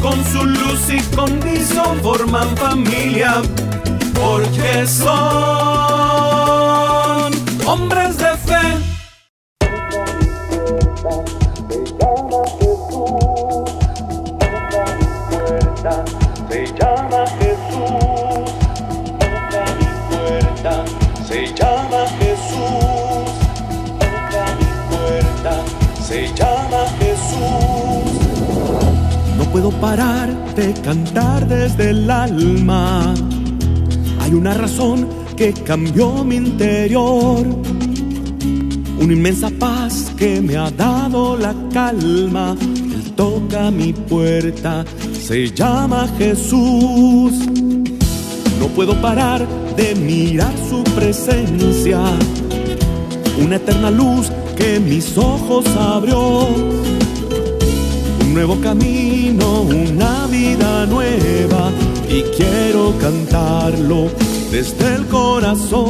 con su luz y condición forman familia, porque son hombres de fe. Se llama Jesús, puedo parar de cantar desde el alma. Hay una razón que cambió mi interior. Una inmensa paz que me ha dado la calma. Él toca mi puerta, se llama Jesús. No puedo parar de mirar su presencia. Una eterna luz que mis ojos abrió un nuevo camino, una vida nueva y quiero cantarlo desde el corazón.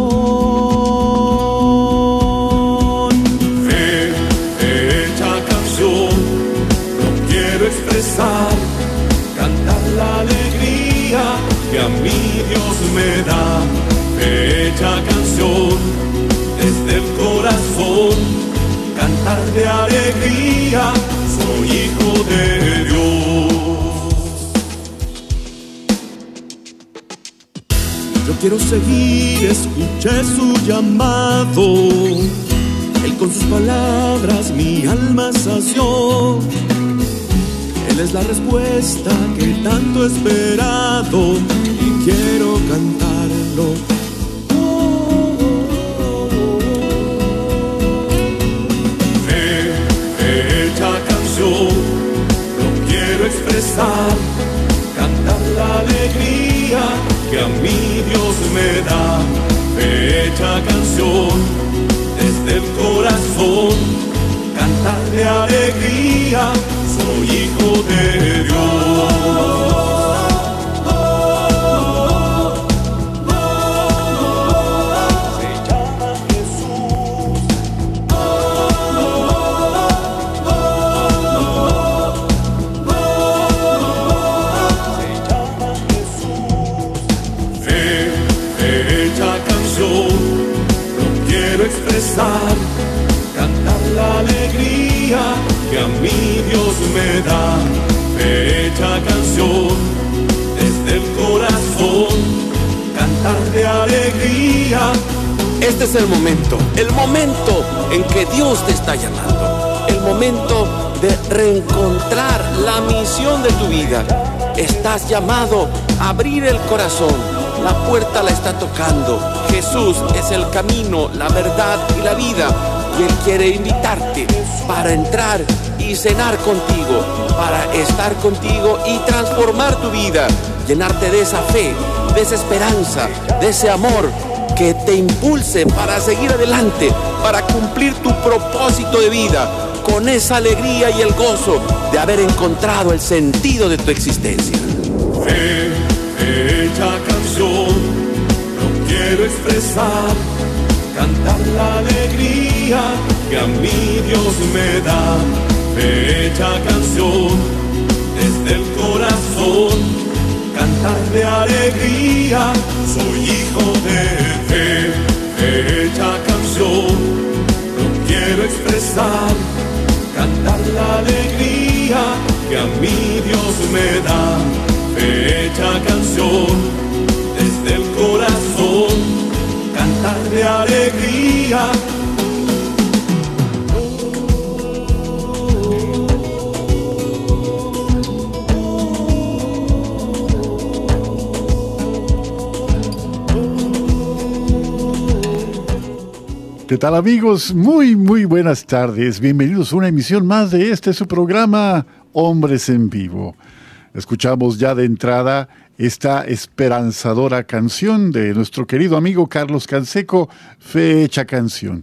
Quiero seguir, escuché su llamado. Él con sus palabras mi alma sació. Él es la respuesta que tanto he esperado y quiero cantarlo lo quiero expresar, cantar la alegría a mí Dios me da. Fecha canción desde el corazón, cantar de alegría, soy hijo de Dios. Este es el momento, el momento en que Dios te está llamando, el momento de reencontrar la misión de tu vida. Estás llamado a abrir el corazón la puerta la está tocando. Jesús es el camino, la verdad y la vida. Y Él quiere invitarte para entrar y cenar contigo, para estar contigo y transformar tu vida, llenarte de esa fe, de esa esperanza, de ese amor que te impulse para seguir adelante, para cumplir tu propósito de vida, con esa alegría y el gozo de haber encontrado el sentido de tu existencia. Fe, no quiero expresar, cantar la alegría que a mí Dios me da. Fecha canción desde el corazón, cantar de alegría, soy hijo de fe. Fecha canción, no quiero expresar, cantar la alegría que a mí Dios me da. Fecha canción desde el corazón, cantar de alegría. ¿Qué tal amigos? Muy, muy buenas tardes. Bienvenidos a una emisión más de este su programa Hombres en Vivo. Escuchamos ya de entrada esta esperanzadora canción de nuestro querido amigo Carlos Canseco, Fecha Canción.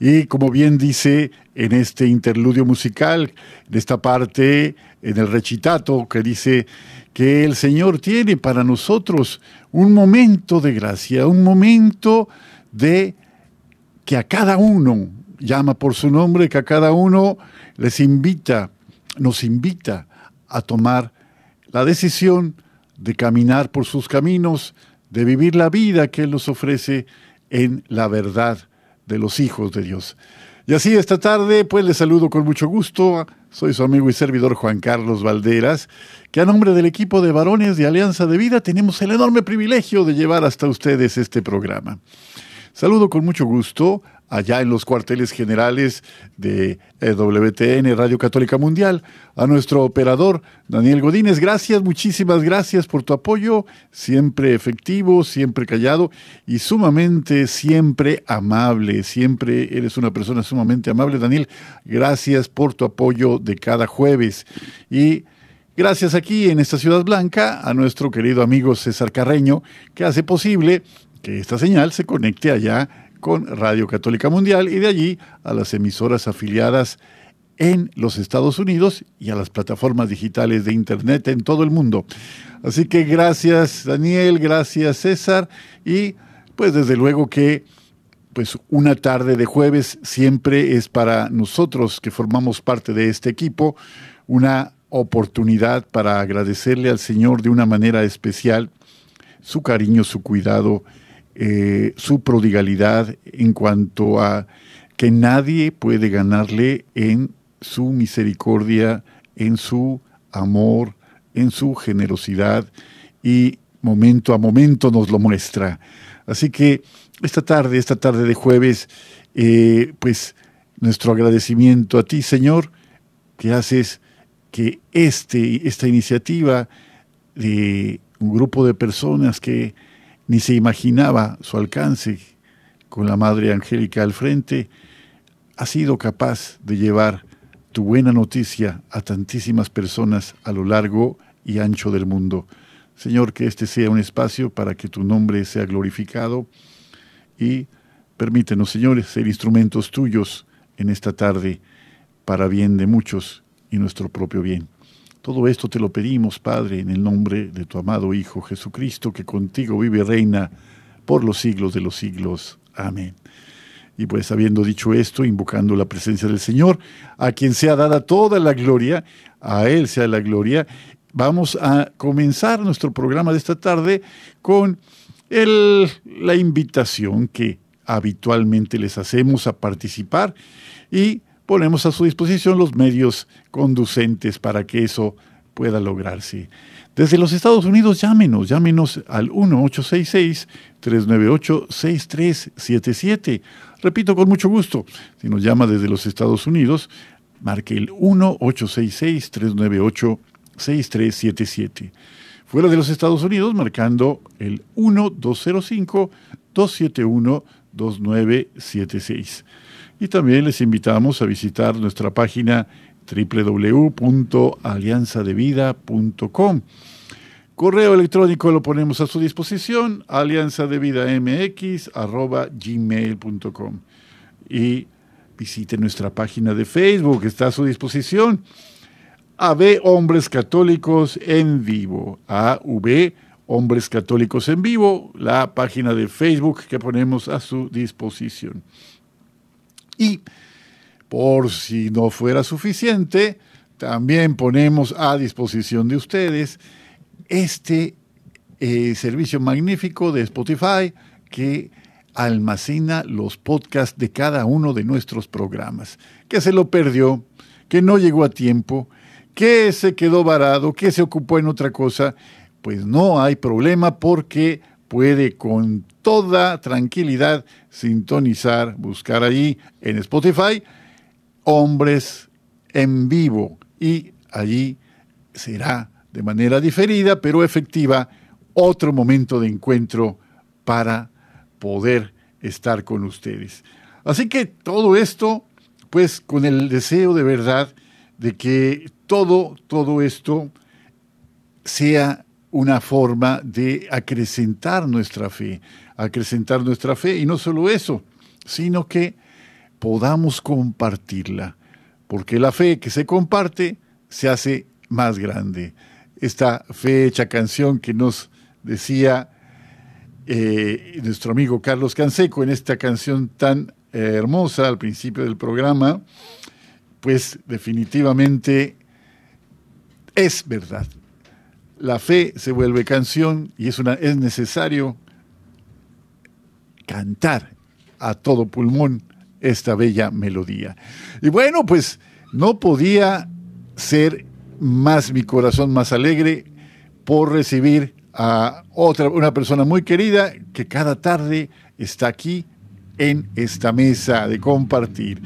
Y como bien dice en este interludio musical, en esta parte, en el recitato que dice que el Señor tiene para nosotros un momento de gracia, un momento de que a cada uno llama por su nombre, que a cada uno les invita, nos invita a tomar la decisión de caminar por sus caminos, de vivir la vida que Él nos ofrece en la verdad de los hijos de Dios. Y así esta tarde, pues les saludo con mucho gusto. Soy su amigo y servidor Juan Carlos Valderas, que a nombre del equipo de varones de Alianza de Vida tenemos el enorme privilegio de llevar hasta ustedes este programa. Saludo con mucho gusto allá en los cuarteles generales de eh, WTN Radio Católica Mundial, a nuestro operador Daniel Godínez. Gracias, muchísimas gracias por tu apoyo, siempre efectivo, siempre callado y sumamente, siempre amable. Siempre eres una persona sumamente amable, Daniel. Gracias por tu apoyo de cada jueves. Y gracias aquí en esta Ciudad Blanca a nuestro querido amigo César Carreño, que hace posible que esta señal se conecte allá con Radio Católica Mundial y de allí a las emisoras afiliadas en los Estados Unidos y a las plataformas digitales de Internet en todo el mundo. Así que gracias Daniel, gracias César y pues desde luego que pues una tarde de jueves siempre es para nosotros que formamos parte de este equipo una oportunidad para agradecerle al Señor de una manera especial su cariño, su cuidado eh, su prodigalidad en cuanto a que nadie puede ganarle en su misericordia, en su amor, en su generosidad y momento a momento nos lo muestra. Así que esta tarde, esta tarde de jueves, eh, pues nuestro agradecimiento a ti, Señor, que haces que este, esta iniciativa de un grupo de personas que ni se imaginaba su alcance con la Madre Angélica al frente, ha sido capaz de llevar tu buena noticia a tantísimas personas a lo largo y ancho del mundo. Señor, que este sea un espacio para que tu nombre sea glorificado y permítenos, señores, ser instrumentos tuyos en esta tarde para bien de muchos y nuestro propio bien. Todo esto te lo pedimos, Padre, en el nombre de tu amado Hijo Jesucristo, que contigo vive y reina por los siglos de los siglos. Amén. Y pues habiendo dicho esto, invocando la presencia del Señor, a quien sea dada toda la gloria, a Él sea la gloria, vamos a comenzar nuestro programa de esta tarde con el, la invitación que habitualmente les hacemos a participar y ponemos a su disposición los medios conducentes para que eso pueda lograrse. Desde los Estados Unidos, llámenos, llámenos al 1-866-398-6377. Repito con mucho gusto, si nos llama desde los Estados Unidos, marque el 1-866-398-6377. Fuera de los Estados Unidos, marcando el 1-205-271-2976. Y también les invitamos a visitar nuestra página www.alianzadevida.com. Correo electrónico lo ponemos a su disposición, alianzadevidamx.gmail.com. Y visite nuestra página de Facebook, está a su disposición. AV Hombres Católicos en Vivo. AV Hombres Católicos en Vivo, la página de Facebook que ponemos a su disposición. Y por si no fuera suficiente, también ponemos a disposición de ustedes este eh, servicio magnífico de Spotify que almacena los podcasts de cada uno de nuestros programas. Que se lo perdió, que no llegó a tiempo, que se quedó varado, que se ocupó en otra cosa, pues no hay problema porque puede con toda tranquilidad sintonizar, buscar allí en Spotify, hombres en vivo y allí será de manera diferida pero efectiva otro momento de encuentro para poder estar con ustedes. Así que todo esto, pues con el deseo de verdad de que todo, todo esto sea una forma de acrecentar nuestra fe, acrecentar nuestra fe y no solo eso, sino que podamos compartirla, porque la fe que se comparte se hace más grande. Esta fecha canción que nos decía eh, nuestro amigo Carlos Canseco en esta canción tan eh, hermosa al principio del programa, pues definitivamente es verdad. La fe se vuelve canción y es, una, es necesario cantar a todo pulmón esta bella melodía. Y bueno, pues no podía ser más mi corazón más alegre por recibir a otra, una persona muy querida que cada tarde está aquí en esta mesa de compartir.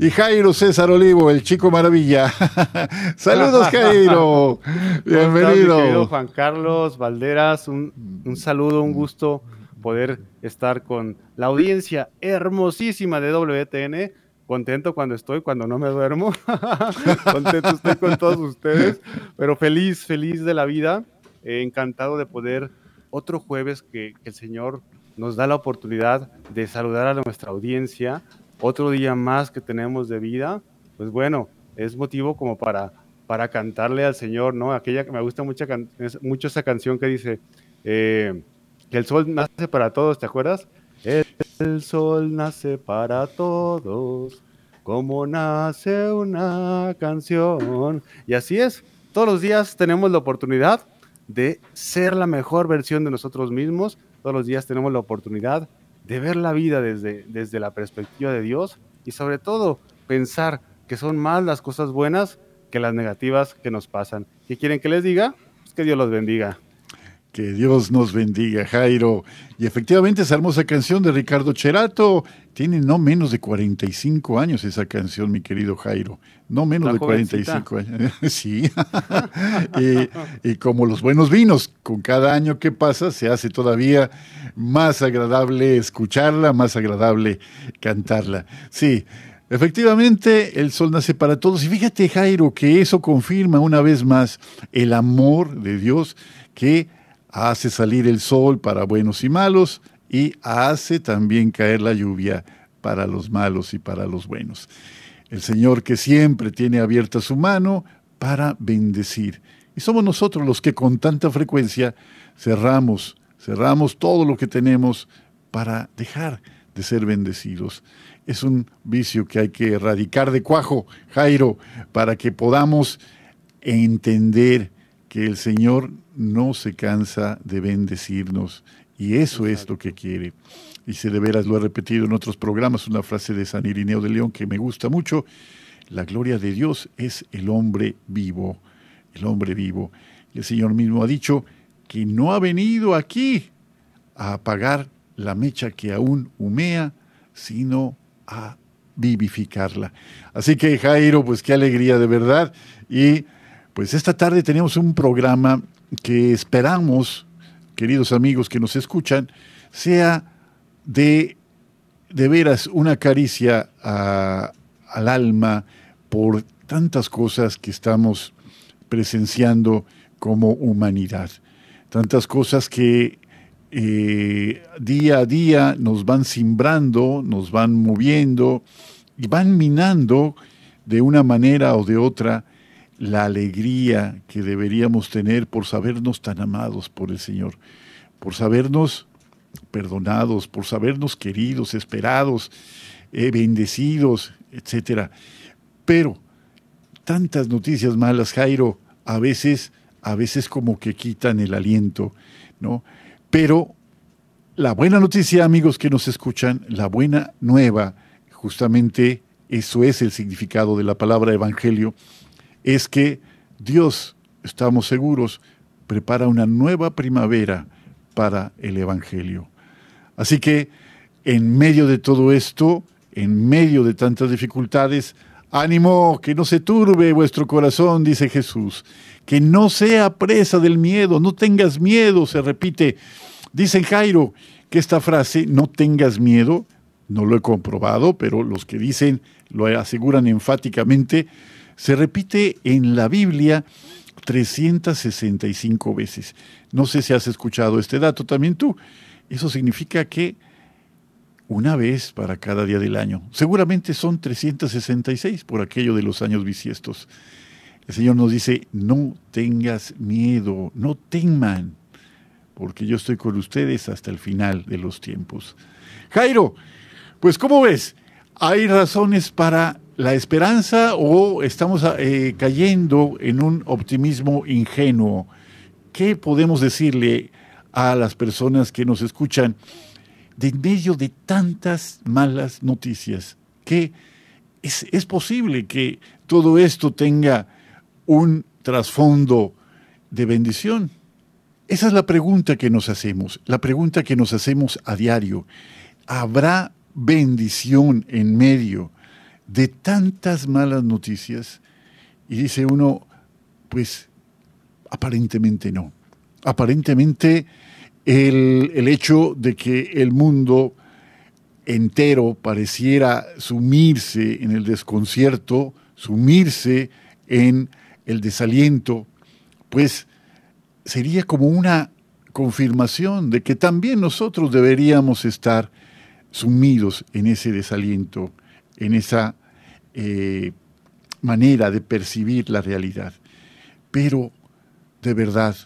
Y Jairo César Olivo, el chico maravilla. Saludos, Jairo. Bienvenido. Juan Carlos Valderas, un, un saludo, un gusto poder estar con la audiencia hermosísima de WTN. Contento cuando estoy, cuando no me duermo. Contento estoy con todos ustedes, pero feliz, feliz de la vida. Eh, encantado de poder otro jueves que, que el Señor nos da la oportunidad de saludar a nuestra audiencia. Otro día más que tenemos de vida. Pues bueno, es motivo como para, para cantarle al Señor, ¿no? Aquella que me gusta mucho, mucho esa canción que dice, eh, que el sol nace para todos, ¿te acuerdas? El sol nace para todos, como nace una canción. Y así es, todos los días tenemos la oportunidad de ser la mejor versión de nosotros mismos, todos los días tenemos la oportunidad de ver la vida desde, desde la perspectiva de Dios y sobre todo pensar que son más las cosas buenas que las negativas que nos pasan. ¿Qué quieren que les diga? Pues que Dios los bendiga. Que Dios nos bendiga, Jairo. Y efectivamente esa hermosa canción de Ricardo Cherato tiene no menos de 45 años esa canción, mi querido Jairo. No menos de 45 años. sí. y, y, como los buenos vinos, con cada año que pasa se hace todavía más agradable escucharla, más agradable cantarla. Sí. Efectivamente, el sol nace para todos. Y fíjate, Jairo, que eso confirma una vez más el amor de Dios que hace salir el sol para buenos y malos y hace también caer la lluvia para los malos y para los buenos. El Señor que siempre tiene abierta su mano para bendecir. Y somos nosotros los que con tanta frecuencia cerramos, cerramos todo lo que tenemos para dejar de ser bendecidos. Es un vicio que hay que erradicar de cuajo, Jairo, para que podamos entender que el Señor no se cansa de bendecirnos y eso es lo que quiere. Y si de veras lo he repetido en otros programas, una frase de San Irineo de León que me gusta mucho, la gloria de Dios es el hombre vivo, el hombre vivo. El Señor mismo ha dicho que no ha venido aquí a apagar la mecha que aún humea, sino a vivificarla. Así que Jairo, pues qué alegría de verdad. Y pues esta tarde tenemos un programa que esperamos, queridos amigos que nos escuchan, sea de, de veras una caricia al alma por tantas cosas que estamos presenciando como humanidad, tantas cosas que eh, día a día nos van simbrando, nos van moviendo y van minando de una manera o de otra la alegría que deberíamos tener por sabernos tan amados por el Señor, por sabernos perdonados, por sabernos queridos, esperados, eh, bendecidos, etcétera. Pero tantas noticias malas, Jairo, a veces, a veces como que quitan el aliento, ¿no? Pero la buena noticia, amigos que nos escuchan, la buena nueva, justamente eso es el significado de la palabra evangelio, es que Dios, estamos seguros, prepara una nueva primavera para el Evangelio. Así que en medio de todo esto, en medio de tantas dificultades, ánimo, que no se turbe vuestro corazón, dice Jesús, que no sea presa del miedo, no tengas miedo, se repite. Dice Jairo que esta frase, no tengas miedo, no lo he comprobado, pero los que dicen lo aseguran enfáticamente, se repite en la Biblia 365 veces. No sé si has escuchado este dato también tú. Eso significa que una vez para cada día del año. Seguramente son 366 por aquello de los años bisiestos. El Señor nos dice, no tengas miedo, no teman, porque yo estoy con ustedes hasta el final de los tiempos. Jairo, pues ¿cómo ves? ¿Hay razones para la esperanza o estamos eh, cayendo en un optimismo ingenuo? ¿Qué podemos decirle a las personas que nos escuchan de medio de tantas malas noticias? Que es, es posible que todo esto tenga un trasfondo de bendición. Esa es la pregunta que nos hacemos, la pregunta que nos hacemos a diario. ¿Habrá bendición en medio de tantas malas noticias y dice uno, pues aparentemente no. Aparentemente el, el, hecho de que el mundo entero pareciera sumirse en el desconcierto, sumirse en el desaliento, pues sería como una confirmación de que también nosotros deberíamos estar sumidos en ese desaliento, en esa eh, manera de percibir la realidad. Pero de verdad,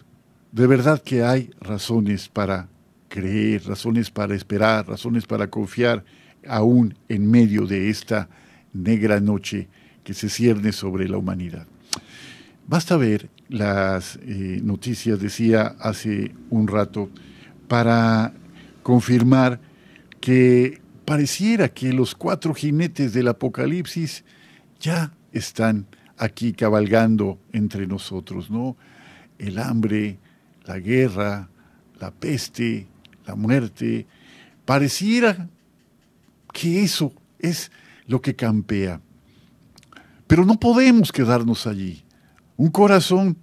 de verdad que hay razones para creer, razones para esperar, razones para confiar, aún en medio de esta negra noche que se cierne sobre la humanidad. Basta ver las eh, noticias, decía hace un rato, para confirmar que pareciera que los cuatro jinetes del Apocalipsis ya están aquí cabalgando entre nosotros, ¿no? El hambre, la guerra, la peste, la muerte, pareciera que eso es lo que campea. Pero no podemos quedarnos allí. Un corazón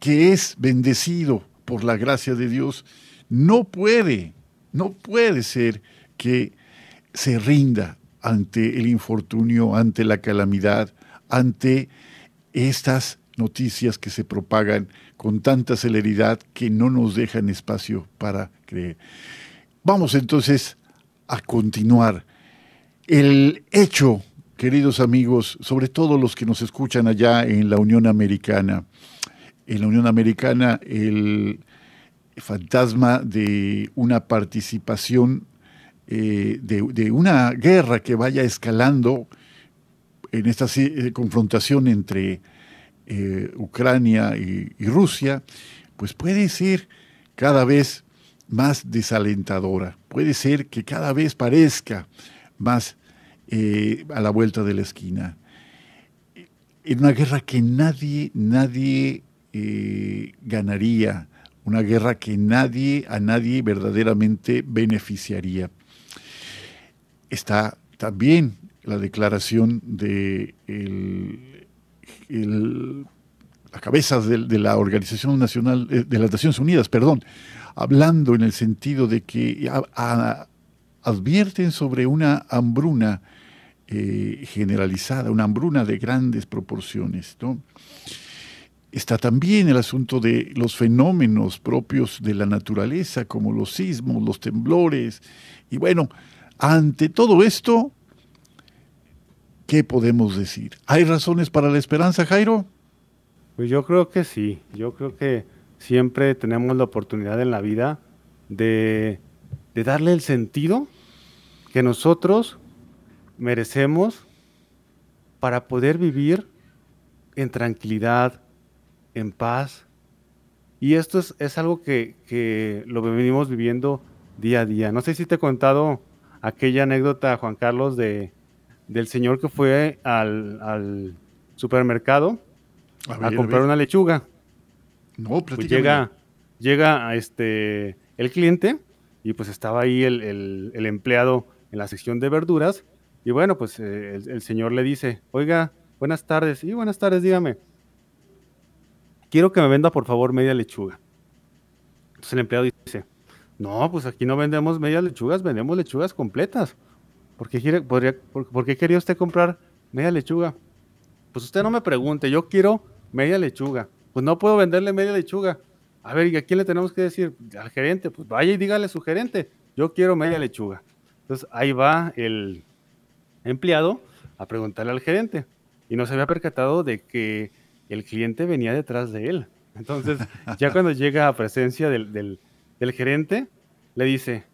que es bendecido por la gracia de Dios no puede, no puede ser que se rinda ante el infortunio, ante la calamidad, ante estas noticias que se propagan con tanta celeridad que no nos dejan espacio para creer. Vamos entonces a continuar. El hecho, queridos amigos, sobre todo los que nos escuchan allá en la Unión Americana, en la Unión Americana el fantasma de una participación eh, de, una guerra que vaya escalando en esta eh, confrontación entre eh, Ucrania y, Rusia, pues puede ser cada vez más desalentadora, puede ser que cada vez parezca más a la vuelta de la esquina. En una guerra que nadie, nadie ganaría, una guerra que nadie, a nadie verdaderamente beneficiaría está también la declaración de la cabeza de, la Organización Nacional eh, de las Naciones Unidas, perdón, hablando en el sentido de que advierten sobre una hambruna eh, generalizada, una hambruna de grandes proporciones. Está también el asunto de los fenómenos propios de la naturaleza, como los sismos, los temblores, y bueno, ante todo esto, ¿qué podemos decir? ¿Hay razones para la esperanza, Jairo? Pues yo creo que sí. Yo creo que siempre tenemos la oportunidad en la vida de, darle el sentido que nosotros merecemos para poder vivir en tranquilidad, en paz. Y esto es, algo que, que, lo venimos viviendo día a día. No sé si te he contado aquella anécdota, Juan Carlos, de, del señor que fue al, supermercado a, comprar una lechuga. No, pues llega, llega a este, el cliente y pues estaba ahí el, empleado en la sección de verduras y bueno, pues eh, el, el, señor le dice, oiga, buenas tardes, y buenas tardes, dígame, quiero que me venda por favor media lechuga. Entonces el empleado dice, no, pues aquí no vendemos medias lechugas, vendemos lechugas completas. ¿Por qué, por, qué quería usted comprar media lechuga? Pues usted no me pregunte, yo quiero media lechuga. pues no puedo venderle media lechuga. A ver, ¿y a quién le tenemos que decir? Al gerente, pues vaya y dígale a su gerente, yo quiero media lechuga. Entonces ahí va el empleado a preguntarle al gerente y no se había percatado de que el cliente venía detrás de él. Entonces, ya cuando llega a presencia del gerente, le dice,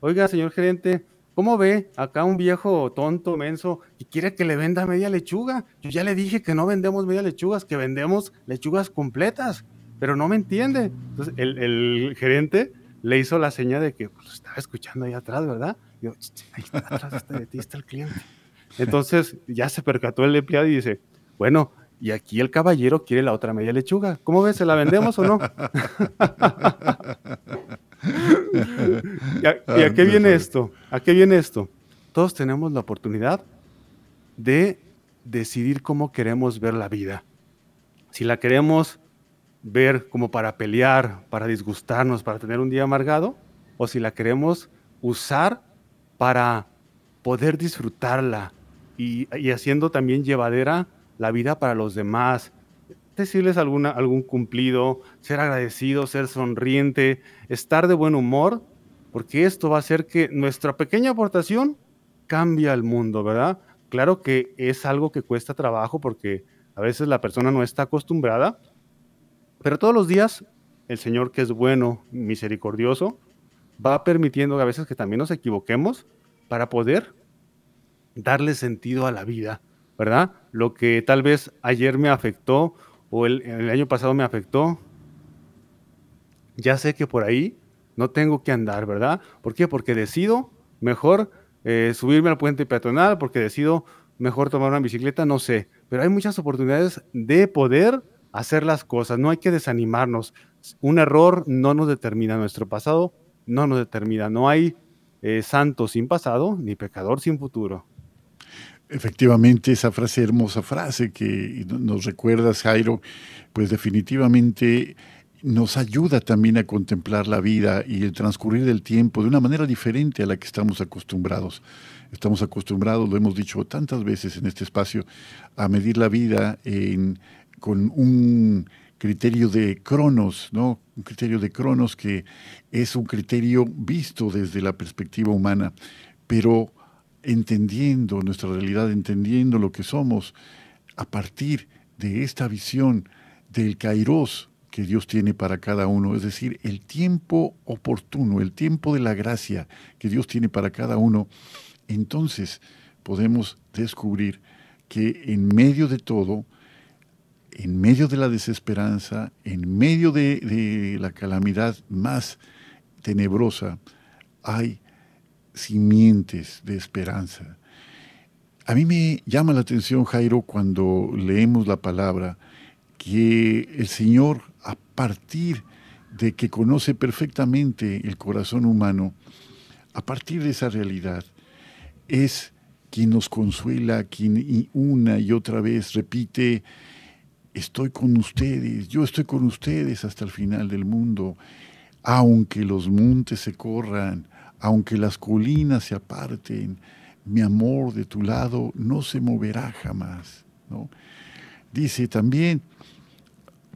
oiga, señor gerente, ¿Cómo ve acá un viejo tonto, menso, y quiere que le venda media lechuga? Yo ya le dije que no vendemos media lechugas, que vendemos lechugas completas, pero no me entiende. Entonces el, gerente le hizo la seña de que pues, estaba escuchando ahí atrás, ¿verdad? Yo, ahí está atrás de ti está el cliente. Entonces ya se percató el empleado y dice, bueno, y aquí el caballero quiere la otra media lechuga. ¿Cómo ves? ¿Se la vendemos o no? ¿Y, a, qué viene esto? ¿A qué viene esto? Todos tenemos la oportunidad de decidir cómo queremos ver la vida. Si la queremos ver como para pelear, para disgustarnos, para tener un día amargado, o si la queremos usar para poder disfrutarla y, y haciendo también llevadera la vida para los demás, decirles alguna, algún cumplido, ser agradecido, ser sonriente, estar de buen humor, porque esto va a hacer que nuestra pequeña aportación cambie al mundo, ¿verdad? Claro que es algo que cuesta trabajo porque a veces la persona no está acostumbrada, pero todos los días el Señor que es bueno, misericordioso, va permitiendo a veces que también nos equivoquemos para poder darle sentido a la vida, ¿verdad? Lo que tal vez ayer me afectó o el, año pasado me afectó, ya sé que por ahí no tengo que andar, ¿verdad? ¿Por qué? Porque decido mejor eh, subirme al puente peatonal, porque decido mejor tomar una bicicleta, no sé. Pero hay muchas oportunidades de poder hacer las cosas, no hay que desanimarnos. Un error no nos determina, nuestro pasado no nos determina. No hay eh, santo sin pasado ni pecador sin futuro. Efectivamente, esa frase, hermosa frase que nos recuerdas, Jairo, pues definitivamente nos ayuda también a contemplar la vida y el transcurrir del tiempo de una manera diferente a la que estamos acostumbrados. Estamos acostumbrados, lo hemos dicho tantas veces en este espacio, a medir la vida con un criterio de cronos, ¿no? Un criterio de cronos que es un criterio visto desde la perspectiva humana, pero entendiendo nuestra realidad, entendiendo lo que somos, a partir de esta visión del kairos que Dios tiene para cada uno, es decir, el tiempo oportuno, el tiempo de la gracia que Dios tiene para cada uno, entonces podemos descubrir que en medio de todo, en medio de la desesperanza, en medio de, de la calamidad más tenebrosa, hay simientes de esperanza. A mí me llama la atención, Jairo, cuando leemos la palabra, que el Señor, a partir de que conoce perfectamente el corazón humano, a partir de esa realidad, es quien nos consuela, quien una y otra vez repite, estoy con ustedes, yo estoy con ustedes hasta el final del mundo, aunque los montes se corran, aunque las colinas se aparten, mi amor de tu lado no se moverá jamás. ¿no? Dice también,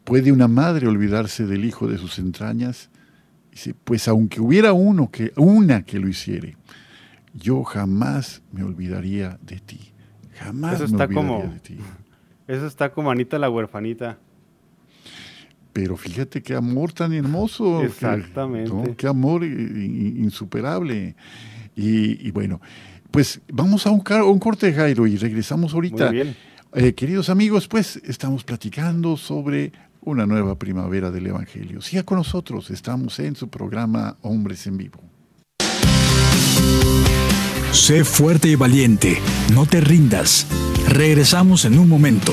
¿puede una madre olvidarse del hijo de sus entrañas? Dice, pues aunque hubiera uno que, una que lo hiciere, yo jamás me olvidaría de ti. Jamás me olvidaría de ti. Eso está como Anita la huerfanita. Pero fíjate qué amor tan hermoso. Exactamente. Qué amor insuperable. Y, bueno, pues vamos a un, un, corte, Jairo, y regresamos ahorita. Muy bien. Eh, queridos amigos, pues estamos platicando sobre una nueva primavera del Evangelio. Siga con nosotros, estamos en su programa Hombres en Vivo. Sé fuerte y valiente, no te rindas. Regresamos en un momento.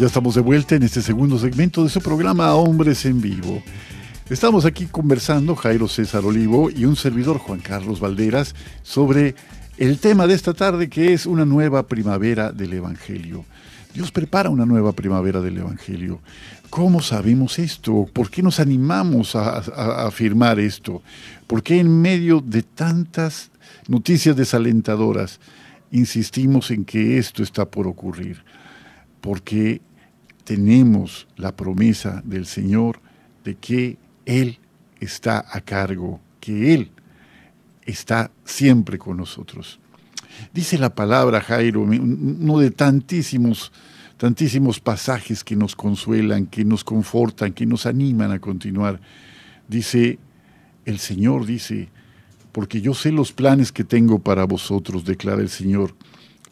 Ya estamos de vuelta en este segundo segmento de su programa Hombres en Vivo. Estamos aquí conversando, Jairo César Olivo y un servidor, Juan Carlos Valderas, sobre el tema de esta tarde que es una nueva primavera del Evangelio. Dios prepara una nueva primavera del Evangelio. ¿Cómo sabemos esto? ¿Por qué nos animamos a, afirmar esto? ¿Por qué en medio de tantas noticias desalentadoras insistimos en que esto está por ocurrir? porque tenemos la promesa del Señor de que Él está a cargo, que Él está siempre con nosotros. Dice la palabra, Jairo, uno de tantísimos, tantísimos pasajes que nos consuelan, que nos confortan, que nos animan a continuar. Dice, el Señor dice, porque yo sé los planes que tengo para vosotros, declara el Señor,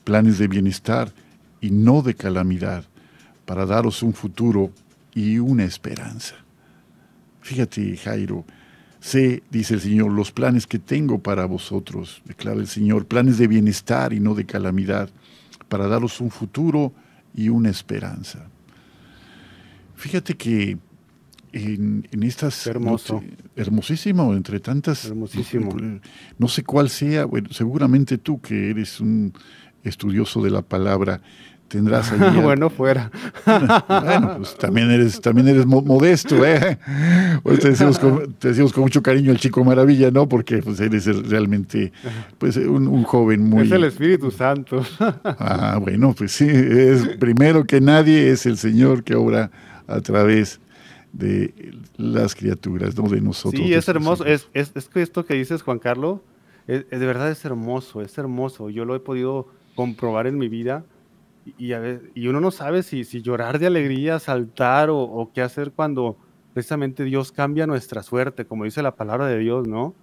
planes de bienestar y no de calamidad, para daros un futuro y una esperanza. Fíjate, Jairo, sé, dice el Señor, los planes que tengo para vosotros, declara el Señor, planes de bienestar y no de calamidad, para daros un futuro y una esperanza. Fíjate que en, estas... Hermoso. hermosísimo, entre tantas... Hermosísimo. No sé cuál sea, bueno, seguramente tú que eres un estudioso de la palabra, tendrás allí. bueno, fuera. bueno, pues también eres, también eres modesto, ¿eh? Hoy te decimos, con, te decimos con mucho cariño el chico maravilla, ¿no? Porque pues, eres realmente pues, un, joven muy. Es el Espíritu Santo. ah, bueno, pues sí, es primero que nadie es el Señor que obra a través de las criaturas, no de nosotros. Sí, es hermoso. Es, es, es, que esto que dices, Juan Carlos, de verdad es hermoso, es hermoso. Yo lo he podido comprobar en mi vida y, y uno no sabe si, si, llorar de alegría, saltar o, qué hacer cuando precisamente Dios cambia nuestra suerte, como dice la palabra de Dios, ¿no?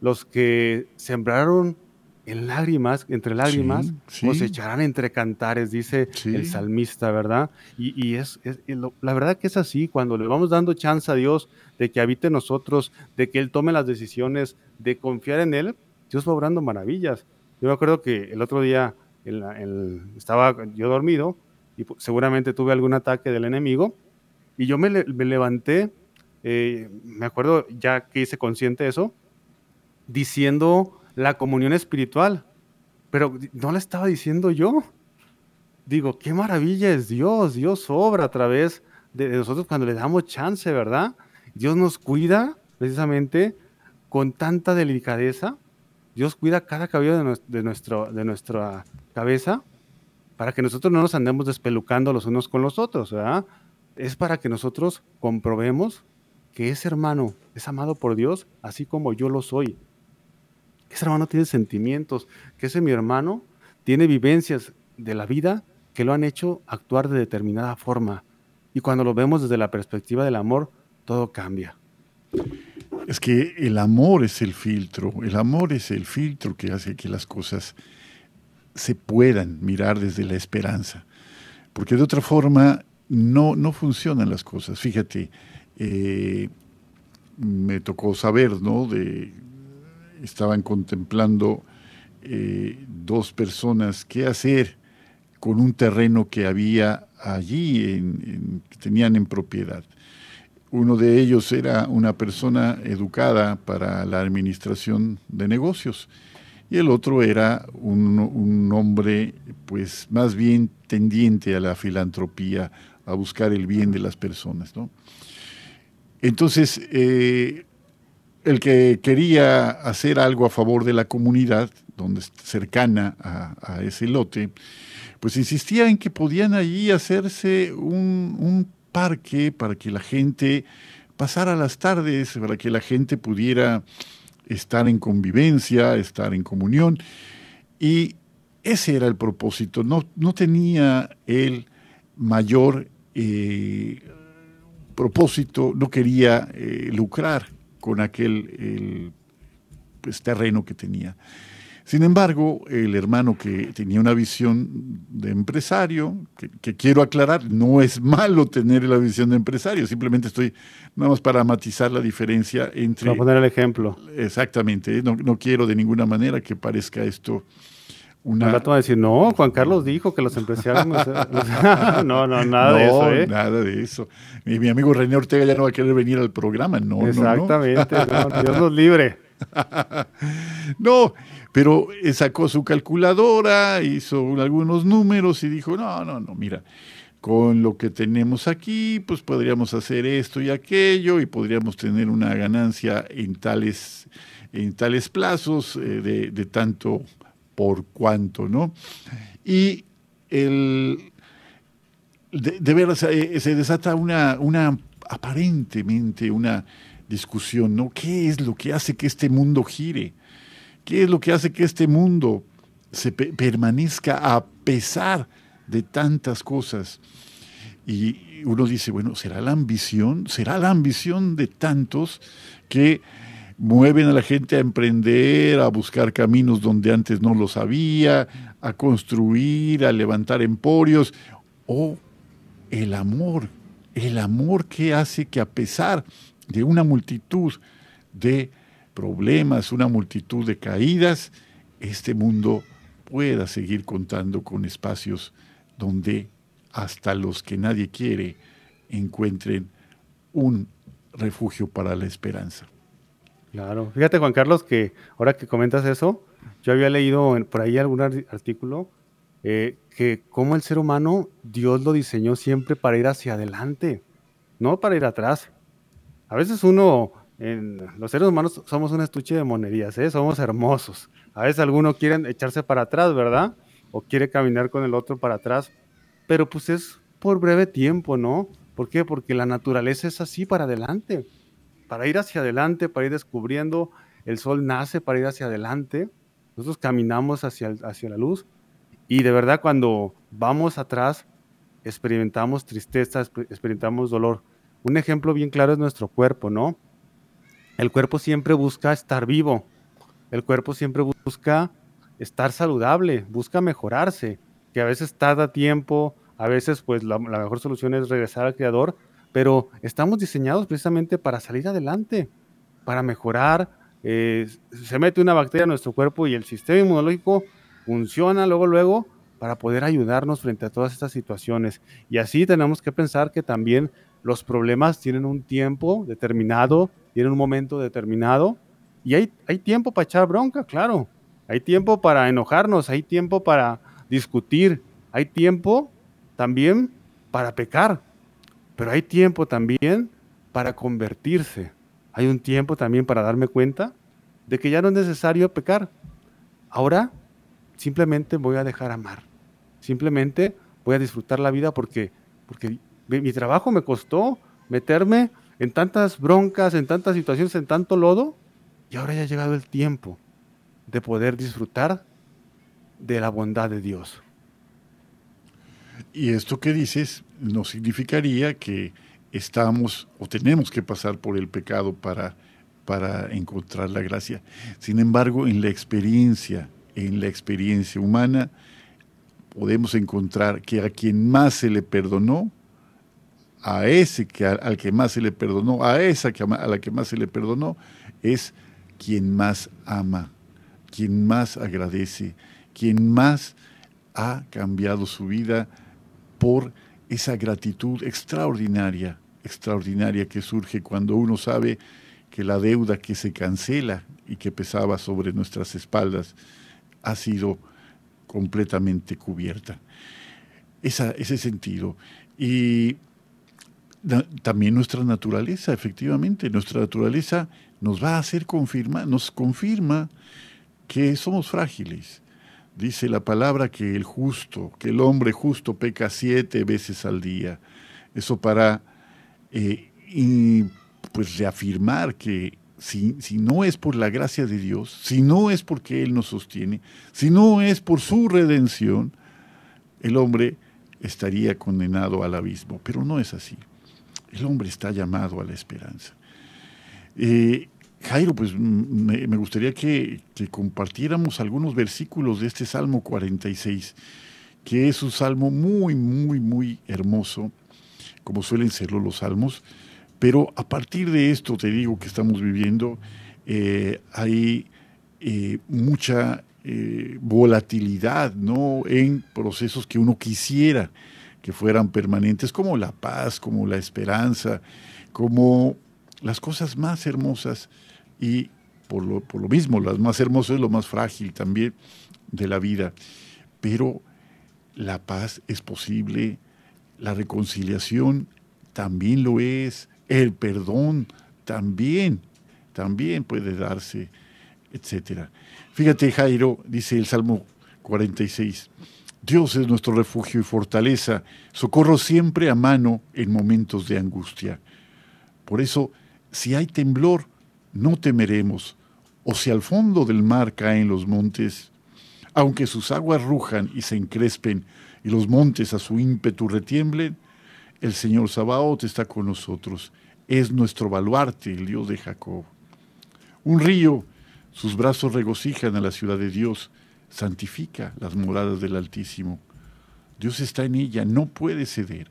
Los que sembraron en lágrimas, entre lágrimas, cosecharán entre cantares, dice el salmista, ¿verdad? Y, es, la verdad que es así, cuando le vamos dando chance a Dios de que habite en nosotros, de que Él tome las decisiones, de confiar en Él, Dios va obrando maravillas. Yo me acuerdo que el otro día estaba yo dormido y seguramente tuve algún ataque del enemigo y yo me, levanté, eh, me acuerdo ya que hice consciente eso, diciendo la comunión espiritual, pero no la estaba diciendo yo. Digo, qué maravilla es Dios, Dios obra a través de, nosotros cuando le damos chance, ¿verdad? Dios nos cuida precisamente con tanta delicadeza. Dios cuida cada cabello de, nuestra cabeza para que nosotros no nos andemos despelucando los unos con los otros. Es para que nosotros comprobemos que ese hermano es amado por Dios así como yo lo soy. Ese hermano tiene sentimientos, que ese mi hermano tiene vivencias de la vida que lo han hecho actuar de determinada forma. Y cuando lo vemos desde la perspectiva del amor, todo cambia. Es que el amor es el filtro, el amor es el filtro que hace que las cosas se puedan mirar desde la esperanza, porque de otra forma no, no funcionan las cosas. Fíjate, eh, me tocó saber, ¿no? De, estaban contemplando eh, dos personas qué hacer con un terreno que había allí, que tenían en propiedad. Uno de ellos era una persona educada para la administración de negocios y el otro era un, hombre pues más bien tendiente a la filantropía, a buscar el bien de las personas. ¿no? Entonces, eh, el que quería hacer algo a favor de la comunidad, donde cercana a, ese lote, pues insistía en que podían allí hacerse un, un parque para que la gente pasara las tardes, para que la gente pudiera estar en convivencia, estar en comunión. Y ese era el propósito. No, no tenía él mayor eh, propósito, no quería eh, lucrar con aquel pues, terreno que tenía. Sin embargo, el hermano que tenía una visión de empresario, que, quiero aclarar, no es malo tener la visión de empresario, simplemente estoy, nada más para matizar la diferencia entre... Para poner el ejemplo. Exactamente, no, no quiero de ninguna manera que parezca esto una... va a decir, no, Juan Carlos dijo que los empresarios... no, no, nada de eso, ¿eh? nada de eso. Mi, mi, amigo René Ortega ya no va a querer venir al programa, no, Exactamente, no, Dios nos libre. no, pero eh, sacó su calculadora, hizo algunos números y dijo, no, no, no, mira, con lo que tenemos aquí, pues podríamos hacer esto y aquello y podríamos tener una ganancia en tales, en tales plazos eh, de, tanto por cuanto, ¿no? Y el, de, de veras eh, se desata una, una, aparentemente una discusión, ¿no? ¿Qué es lo que hace que este mundo gire? ¿Qué es lo que hace que este mundo se permanezca a pesar de tantas cosas? Y uno dice, bueno, ¿será la ambición? ¿Será la ambición de tantos que mueven a la gente a emprender, a buscar caminos donde antes no los había, a construir, a levantar emporios? ¿O el amor? El amor que hace que a pesar de una multitud de problemas, una multitud de caídas, este mundo pueda seguir contando con espacios donde hasta los que nadie quiere encuentren un refugio para la esperanza. Claro, fíjate Juan Carlos que ahora que comentas eso, yo había leído por ahí algún artículo eh, que como el ser humano Dios lo diseñó siempre para ir hacia adelante, no para ir atrás. A veces uno los seres humanos somos un estuche de monerías, ¿eh? somos hermosos. A veces algunos quieren echarse para atrás, ¿verdad? O quiere caminar con el otro para atrás, pero pues es por breve tiempo, ¿no? ¿Por qué? Porque la naturaleza es así para adelante, para ir hacia adelante, para ir descubriendo, el sol nace para ir hacia adelante, nosotros caminamos hacia, hacia la luz y de verdad cuando vamos atrás experimentamos tristeza, experimentamos dolor. Un ejemplo bien claro es nuestro cuerpo, ¿no? El cuerpo siempre busca estar vivo. El cuerpo siempre busca estar saludable, busca mejorarse, que a veces tarda tiempo, a veces pues la, mejor solución es regresar al creador, pero estamos diseñados precisamente para salir adelante, para mejorar. Eh, se mete una bacteria en nuestro cuerpo y el sistema inmunológico funciona luego, luego para poder ayudarnos frente a todas estas situaciones. Y así tenemos que pensar que también los problemas tienen un tiempo determinado, tienen un momento determinado y hay, hay tiempo para echar bronca, claro. Hay tiempo para enojarnos, hay tiempo para discutir, hay tiempo también para pecar, pero hay tiempo también para convertirse. Hay un tiempo también para darme cuenta de que ya no es necesario pecar. Ahora simplemente voy a dejar amar. Simplemente voy a disfrutar la vida porque, porque mi trabajo me costó meterme en tantas broncas, en tantas situaciones, en tanto lodo, y ahora ya ha llegado el tiempo de poder disfrutar de la bondad de Dios. Y esto que dices no significaría que estamos o tenemos que pasar por el pecado para, para encontrar la gracia. Sin embargo, en la experiencia, en la experiencia humana, podemos encontrar que a quien más se le perdonó, a ese que al, que más se le perdonó, a esa que, a la que más se le perdonó, es quien más ama, quien más agradece, quien más ha cambiado su vida por esa gratitud extraordinaria, extraordinaria que surge cuando uno sabe que la deuda que se cancela y que pesaba sobre nuestras espaldas ha sido completamente cubierta. ese sentido. Y también nuestra naturaleza, efectivamente, nuestra naturaleza nos va a hacer confirmar, nos confirma que somos frágiles. Dice la palabra que el justo, que el hombre justo peca siete veces al día. Eso para eh, y, pues reafirmar que si, si no es por la gracia de Dios, si no es porque Él nos sostiene, si no es por su redención, el hombre estaría condenado al abismo. Pero no es así El hombre está llamado a la esperanza. Eh, Jairo, pues me, gustaría que, compartiéramos algunos versículos de este Salmo 46, que es un salmo muy, muy, muy hermoso, como suelen serlo los salmos, pero a partir de esto, te digo que estamos viviendo, eh, hay eh, mucha volatilidad ¿no? en procesos que uno quisiera que fueran permanentes, como la paz, como la esperanza, como las cosas más hermosas y por lo, por lo mismo, las más hermosas es lo más frágil también de la vida. Pero la paz es posible, la reconciliación también lo es, el perdón también, también puede darse, etc. Fíjate, Jairo, dice el Salmo 46, Dios es nuestro refugio y fortaleza, socorro siempre a mano en momentos de angustia. Por eso, si hay temblor, no temeremos, o si al fondo del mar caen los montes, aunque sus aguas rujan y se encrespen, y los montes a su ímpetu retiemblen, el Señor Sabaoth está con nosotros, es nuestro baluarte, el Dios de Jacob. Un río, sus brazos regocijan a la ciudad de Dios, santifica las moradas del Altísimo. Dios está en ella, no puede ceder.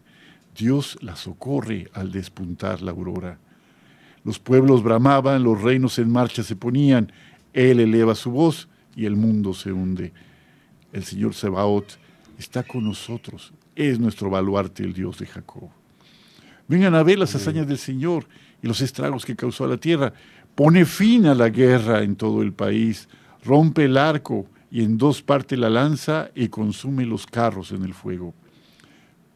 Dios la socorre al despuntar la aurora. Los pueblos bramaban, los reinos en marcha se ponían, Él eleva su voz y el mundo se hunde. El Señor Sebaot está con nosotros, es nuestro baluarte el Dios de Jacob. Vengan a ver las hazañas del Señor y los estragos que causó a la tierra. Pone fin a la guerra en todo el país, rompe el arco y en dos parte la lanza y consume los carros en el fuego.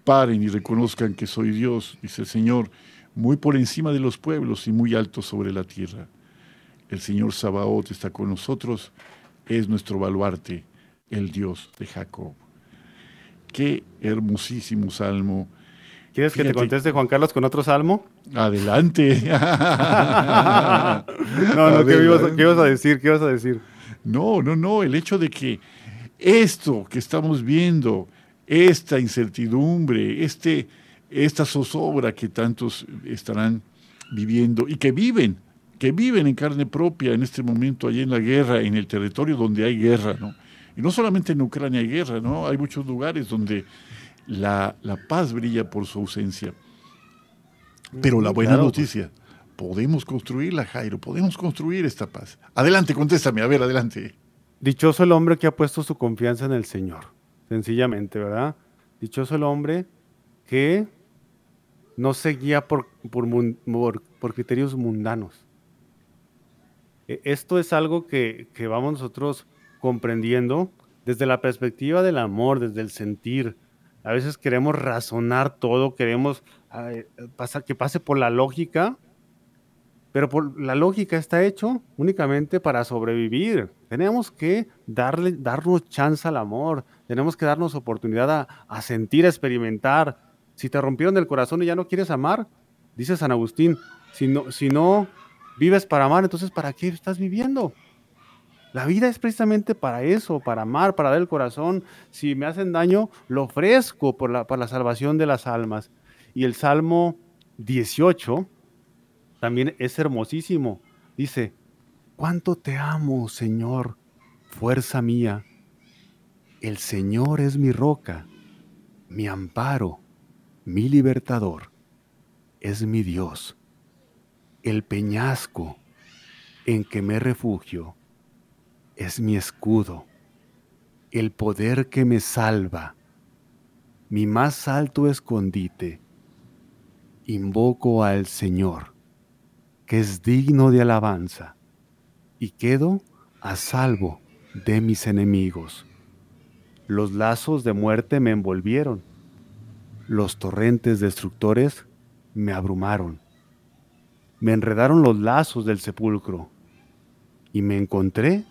Paren y reconozcan que soy Dios, dice el Señor, muy por encima de los pueblos y muy alto sobre la tierra. El Señor Sabaoth está con nosotros, es nuestro baluarte, el Dios de Jacob. Qué hermosísimo salmo. ¿Quieres que te conteste Juan Carlos con otro salmo? Adelante. no, no, ¿qué ibas, a decir? ¿Qué ibas a decir? No, no, no, el hecho de que esto que estamos viendo, esta incertidumbre, este, esta zozobra que tantos estarán viviendo y que viven, que viven en carne propia en este momento allí en la guerra, en el territorio donde hay guerra, ¿no? Y no solamente en Ucrania hay guerra, ¿no? Hay muchos lugares donde la, paz brilla por su ausencia. Pero la buena pues. noticia, podemos construirla, Jairo, podemos construir esta paz. Adelante, contéstame, a ver, adelante. Dichoso el hombre que ha puesto su confianza en el Señor, sencillamente, ¿verdad? Dichoso el hombre que no se guía por, criterios mundanos. E, esto es algo que, vamos nosotros comprendiendo desde la perspectiva del amor, desde el sentir. A veces queremos razonar todo, queremos que pase por la lógica, pero por la lógica está hecho únicamente para sobrevivir. Tenemos que darle, darnos chance al amor, tenemos que darnos oportunidad a, sentir, a experimentar, si te rompieron el corazón y ya no quieres amar, dice San Agustín, si no, si no vives para amar, entonces ¿para qué estás viviendo? La vida es precisamente para eso, para amar, para dar el corazón. Si me hacen daño, lo ofrezco por la, por la salvación de las almas. Y el Salmo 18 también es hermosísimo. Dice, ¿cuánto te amo, Señor, fuerza mía? El Señor es mi roca, mi amparo mi libertador, es mi Dios, el peñasco en que me refugio, es mi escudo, el poder que me salva, mi más alto escondite. Invoco al Señor, que es digno de alabanza, y quedo a salvo de mis enemigos. Los lazos de muerte me envolvieron los torrentes destructores me abrumaron. Me enredaron los lazos del sepulcro y me encontré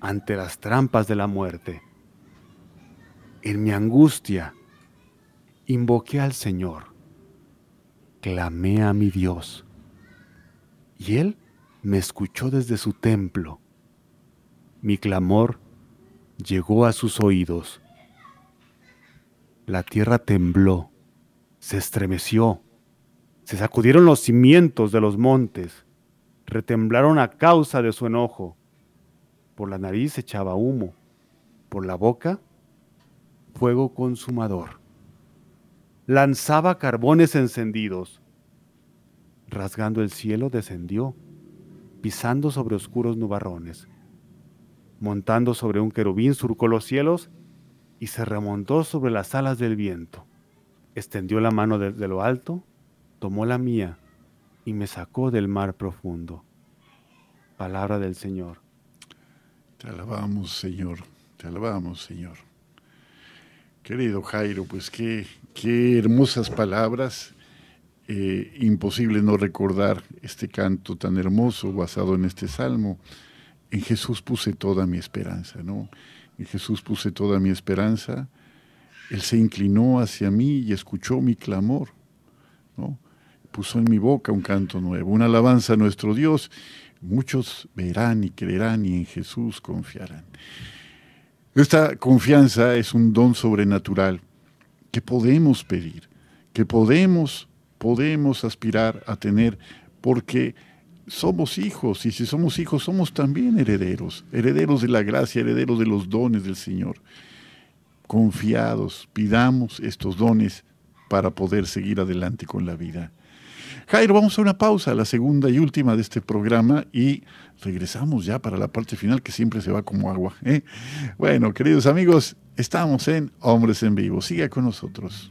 ante las trampas de la muerte. En mi angustia invoqué al Señor, clamé a mi Dios y Él me escuchó desde su templo. Mi clamor llegó a sus oídos la tierra tembló, se estremeció, Se sacudieron los cimientos de los montes, retemblaron a causa de su enojo. Por la nariz echaba humo, por la boca fuego consumador. Lanzaba carbones encendidos. Rasgando el cielo descendió, pisando sobre oscuros nubarrones. Montando sobre un querubín surcó los cielos y se remontó sobre las alas del viento. Extendió la mano desde lo alto, tomó la mía y me sacó del mar profundo. Palabra del Señor. Te alabamos, Señor. Te alabamos, Señor. Querido Jairo, pues qué, qué hermosas palabras. Eh, imposible no recordar este canto tan hermoso basado en este salmo. En Jesús puse toda mi esperanza, ¿no? En Jesús puse toda mi esperanza. Él se inclinó hacia mí y escuchó mi clamor, ¿no? Puso en mi boca un canto nuevo, una alabanza a nuestro Dios. Muchos verán y creerán y en Jesús confiarán. Esta confianza es un don sobrenatural que podemos pedir, que podemos, podemos aspirar a tener, porque somos hijos, y si somos hijos somos también herederos, herederos de la gracia, herederos de los dones del Señor. Confiados, pidamos estos dones para poder seguir adelante con la vida. Jairo, vamos a una pausa, la segunda y última de este programa y regresamos ya para la parte final que siempre se va como agua. ¿eh? Bueno, queridos amigos, estamos en Hombres en Vivo. Siga con nosotros.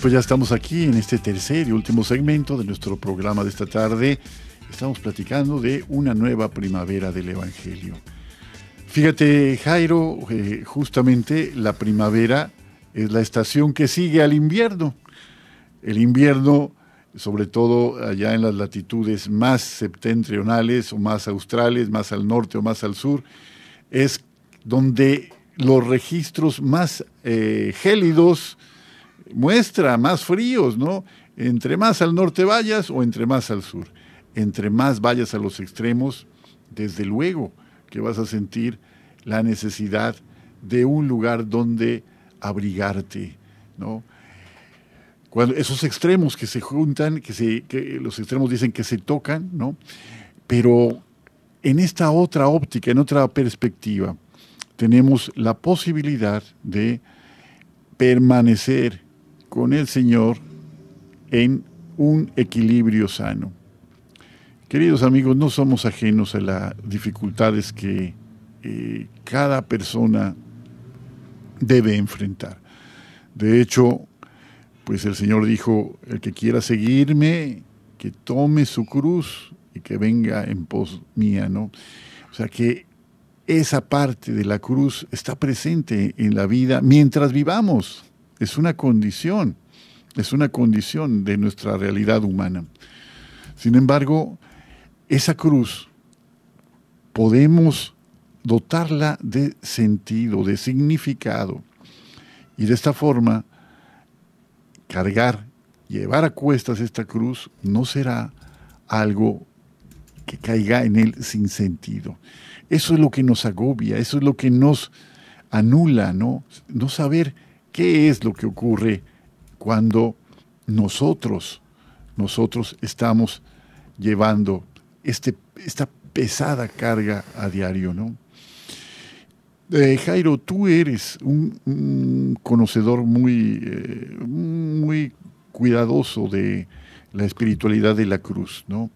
Pues ya estamos aquí en este tercer y último segmento de nuestro programa de esta tarde. Estamos platicando de una nueva primavera del Evangelio. Fíjate, Jairo, eh, justamente la primavera es la estación que sigue al invierno. El invierno, sobre todo allá en las latitudes más septentrionales o más australes, más al norte o más al sur, es donde los registros más eh, gélidos, muestra más fríos, ¿no? Entre más al norte vayas o entre más al sur. Entre más vayas a los extremos, desde luego que vas a sentir la necesidad de un lugar donde abrigarte, ¿no? Cuando esos extremos que se juntan, que, se, que los extremos dicen que se tocan, ¿no? Pero en esta otra óptica, en otra perspectiva, tenemos la posibilidad de permanecer con el Señor en un equilibrio sano. Queridos amigos, no somos ajenos a las dificultades que eh, cada persona debe enfrentar. De hecho, pues el Señor dijo, el que quiera seguirme, que tome su cruz y que venga en pos mía, ¿no? O sea que esa parte de la cruz está presente en la vida mientras vivamos es una condición, es una condición de nuestra realidad humana. Sin embargo, esa cruz podemos dotarla de sentido, de significado, y de esta forma cargar, llevar a cuestas esta cruz no será algo que caiga en él sin sentido. Eso es lo que nos agobia, eso es lo que nos anula, ¿no? No saber ¿Qué es lo que ocurre cuando nosotros nosotros estamos llevando este, esta pesada carga a diario, ¿no? Eh, Jairo, tú eres un, conocedor muy, eh, muy cuidadoso de la espiritualidad de la cruz, ¿no?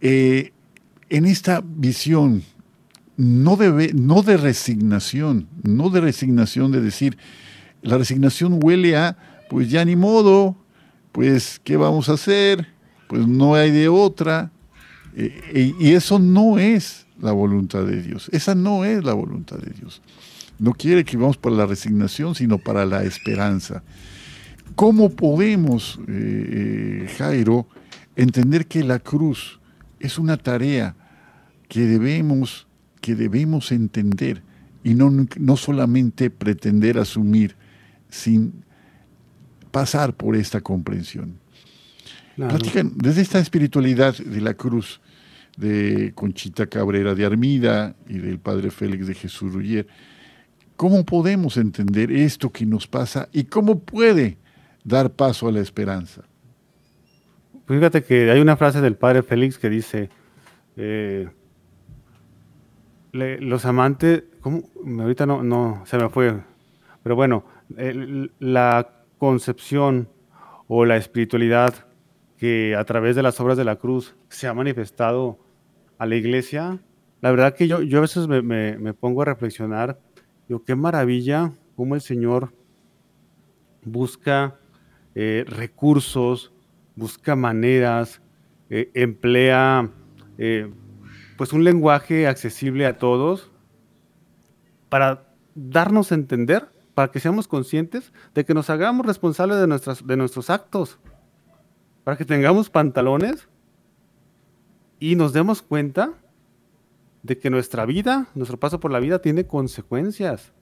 Eh, en esta visión, no de, no de resignación, no de resignación de decir, la resignación huele a, pues ya ni modo, pues ¿qué vamos a hacer? Pues no hay de otra. y eso no es la voluntad de Dios. Esa no es la voluntad de Dios. No quiere que vamos para la resignación, sino para la esperanza. ¿Cómo podemos, eh, eh, Jairo, entender que la cruz es una tarea que debemos, que debemos entender y no, no solamente pretender asumir sin pasar por esta comprensión? desde esta espiritualidad de la cruz, de Conchita Cabrera de Armida y del padre Félix de Jesús Ruyer. ¿Cómo podemos entender esto que nos pasa y cómo puede dar paso a la esperanza? Fíjate que hay una frase del padre Félix que dice, eh, los amantes, ¿cómo? ahorita no, no, se me fue, pero bueno, la concepción o la espiritualidad que a través de las obras de la cruz se ha manifestado a la iglesia, la verdad que yo, yo a veces me, pongo a reflexionar, digo, qué maravilla cómo el Señor busca eh, recursos, busca maneras, eh, emplea eh, pues un lenguaje accesible a todos para darnos a entender, para que seamos conscientes de que nos hagamos responsables de, nuestras, de nuestros actos para que tengamos pantalones y nos demos cuenta de que nuestra vida, nuestro paso por la vida tiene consecuencias,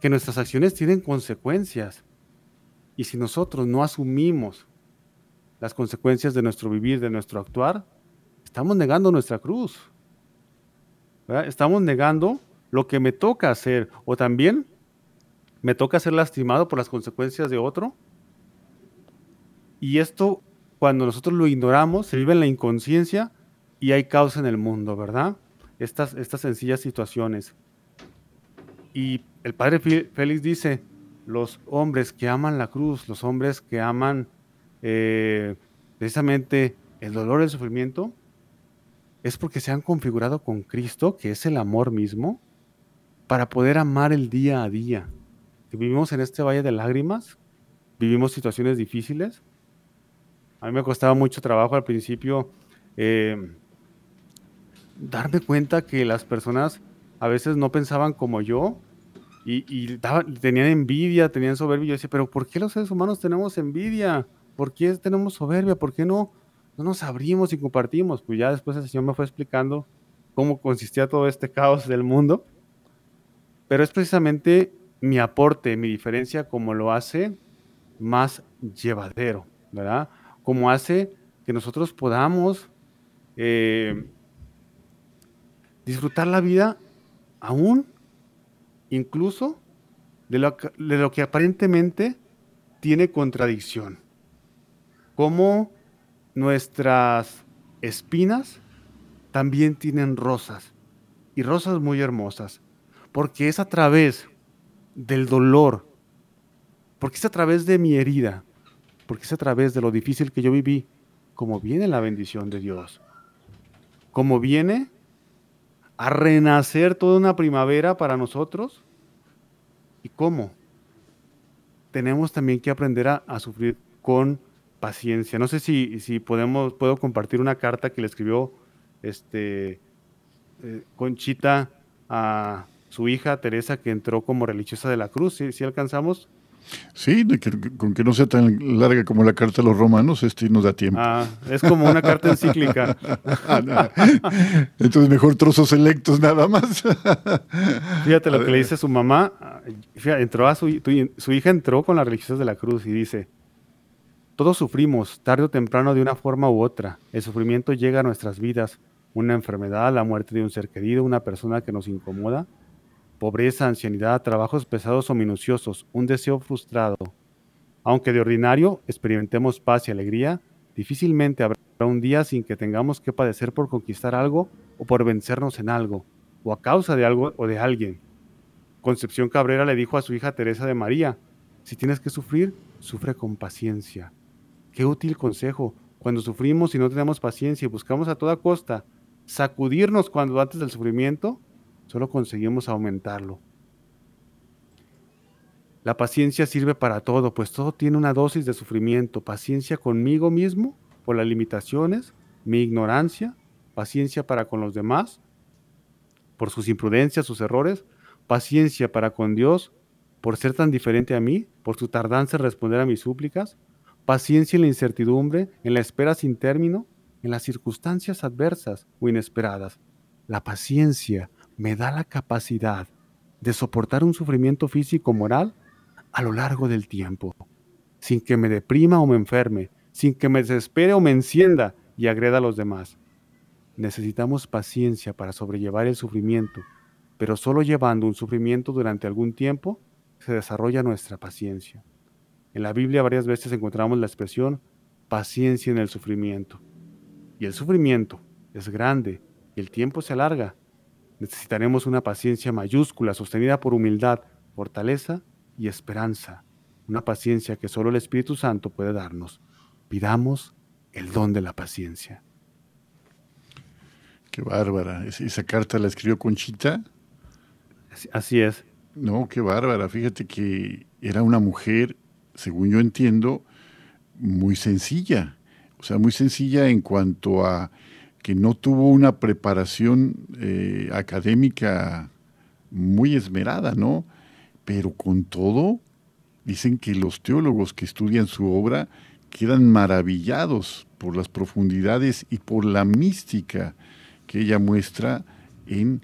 que nuestras acciones tienen consecuencias. Y si nosotros no asumimos las consecuencias de nuestro vivir, de nuestro actuar, estamos negando nuestra cruz. Estamos negando lo que me toca hacer o también me toca ser lastimado por las consecuencias de otro y esto, cuando nosotros lo ignoramos, se vive en la inconsciencia y hay caos en el mundo, ¿verdad? Estas, estas sencillas situaciones. Y el padre Félix dice, los hombres que aman la cruz, los hombres que aman eh, precisamente el dolor, el sufrimiento, es porque se han configurado con Cristo, que es el amor mismo, para poder amar el día a día. Vivimos en este valle de lágrimas, vivimos situaciones difíciles, a mí me costaba mucho trabajo al principio eh, darme cuenta que las personas a veces no pensaban como yo y, tenían envidia, tenían soberbia. Yo decía, pero ¿por qué los seres humanos tenemos envidia? ¿Por qué tenemos soberbia? ¿Por qué no, no nos abrimos y compartimos? Pues ya después el Señor me fue explicando cómo consistía todo este caos del mundo. Pero es precisamente mi aporte, mi diferencia, como lo hace más llevadero, ¿verdad? como hace que nosotros podamos eh, disfrutar la vida aún, incluso de lo, que, de lo que aparentemente tiene contradicción. Como nuestras espinas también tienen rosas, y rosas muy hermosas, porque es a través del dolor, porque es a través de mi herida, porque es a través de lo difícil que yo viví como viene la bendición de Dios. Como viene a renacer toda una primavera para nosotros. ¿Y cómo? Tenemos también que aprender a, sufrir con paciencia. No sé si, si, podemos, puedo compartir una carta que le escribió este, eh, Conchita a su hija Teresa que entró como religiosa de la cruz. ¿Sí, ¿Sí alcanzamos? Sí, con que no sea tan larga como la carta de los romanos, este nos da tiempo. Ah, es como una carta encíclica. Ah, Entonces mejor trozos selectos nada más. Fíjate lo que le dice su mamá. entró a su, su hija entró con las religiosas de la cruz y dice, todos sufrimos, tarde o temprano, de una forma u otra. El sufrimiento llega a nuestras vidas. Una enfermedad, la muerte de un ser querido, una persona que nos incomoda pobreza, ancianidad, trabajos pesados o minuciosos, un deseo frustrado. Aunque de ordinario experimentemos paz y alegría, difícilmente habrá un día sin que tengamos que padecer por conquistar algo o por vencernos en algo, o a causa de algo o de alguien. Concepción Cabrera le dijo a su hija Teresa de María, si tienes que sufrir, sufre con paciencia. Qué útil consejo. Cuando sufrimos y no tenemos paciencia y buscamos a toda costa sacudirnos cuando antes del sufrimiento, solo conseguimos aumentarlo. La paciencia sirve para todo, pues todo tiene una dosis de sufrimiento. Paciencia conmigo mismo por las limitaciones, mi ignorancia, paciencia para con los demás, por sus imprudencias, sus errores, paciencia para con Dios, por ser tan diferente a mí, por su tardanza en responder a mis súplicas, paciencia en la incertidumbre, en la espera sin término, en las circunstancias adversas o inesperadas. La paciencia me da la capacidad de soportar un sufrimiento físico moral a lo largo del tiempo, sin que me deprima o me enferme, sin que me desespere o me encienda y agreda a los demás. Necesitamos paciencia para sobrellevar el sufrimiento, pero solo llevando un sufrimiento durante algún tiempo se desarrolla nuestra paciencia. En la Biblia varias veces encontramos la expresión paciencia en el sufrimiento. Y el sufrimiento es grande y el tiempo se alarga. Necesitaremos una paciencia mayúscula sostenida por humildad, fortaleza y esperanza. Una paciencia que solo el Espíritu Santo puede darnos. Pidamos el don de la paciencia. Qué bárbara. Esa carta la escribió Conchita. Así es. No, qué bárbara. Fíjate que era una mujer, según yo entiendo, muy sencilla. O sea, muy sencilla en cuanto a que no tuvo una preparación eh, académica muy esmerada, ¿no? Pero con todo, dicen que los teólogos que estudian su obra quedan maravillados por las profundidades y por la mística que ella muestra en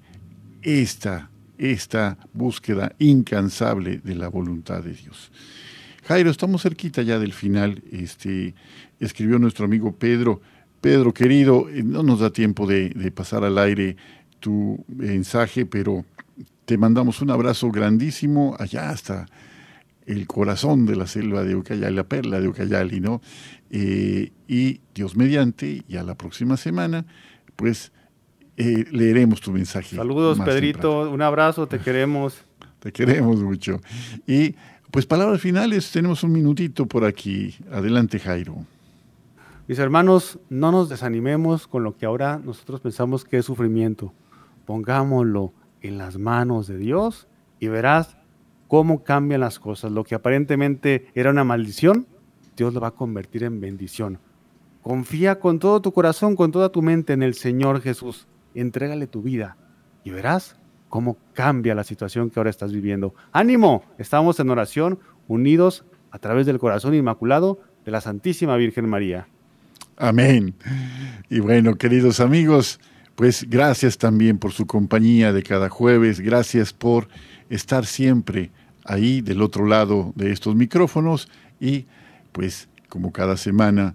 esta, esta búsqueda incansable de la voluntad de Dios. Jairo, estamos cerquita ya del final. Este, escribió nuestro amigo Pedro. Pedro, querido, eh, no nos da tiempo de, pasar al aire tu mensaje, pero te mandamos un abrazo grandísimo allá hasta el corazón de la selva de Ucayali, la perla de Ucayali, ¿no? Eh, y Dios mediante, y a la próxima semana, pues eh, leeremos tu mensaje. Saludos, Pedrito, un abrazo, te queremos. Te queremos mucho. Y pues palabras finales, tenemos un minutito por aquí. Adelante, Jairo. Mis hermanos, no nos desanimemos con lo que ahora nosotros pensamos que es sufrimiento. Pongámoslo en las manos de Dios y verás cómo cambian las cosas. Lo que aparentemente era una maldición, Dios lo va a convertir en bendición. Confía con todo tu corazón, con toda tu mente en el Señor Jesús. Entrégale tu vida y verás cómo cambia la situación que ahora estás viviendo. Ánimo, estamos en oración, unidos a través del corazón inmaculado de la Santísima Virgen María. Amén. Y bueno, queridos amigos, pues gracias también por su compañía de cada jueves, gracias por estar siempre ahí del otro lado de estos micrófonos y pues como cada semana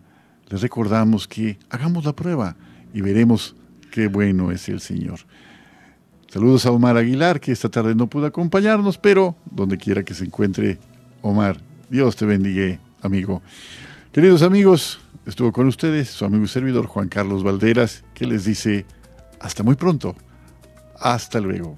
les recordamos que hagamos la prueba y veremos qué bueno es el Señor. Saludos a Omar Aguilar, que esta tarde no pudo acompañarnos, pero donde quiera que se encuentre Omar, Dios te bendiga, amigo. Queridos amigos, estuvo con ustedes su amigo y servidor Juan Carlos Valderas, que les dice hasta muy pronto. Hasta luego.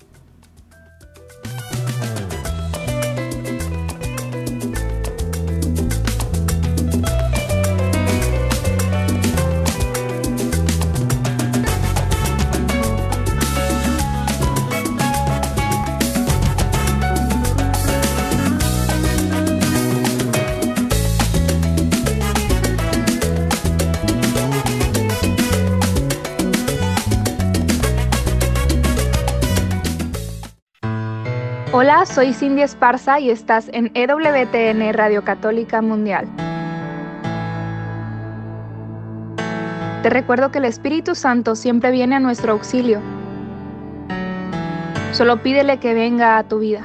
Soy Cindy Esparza y estás en EWTN Radio Católica Mundial. Te recuerdo que el Espíritu Santo siempre viene a nuestro auxilio. Solo pídele que venga a tu vida.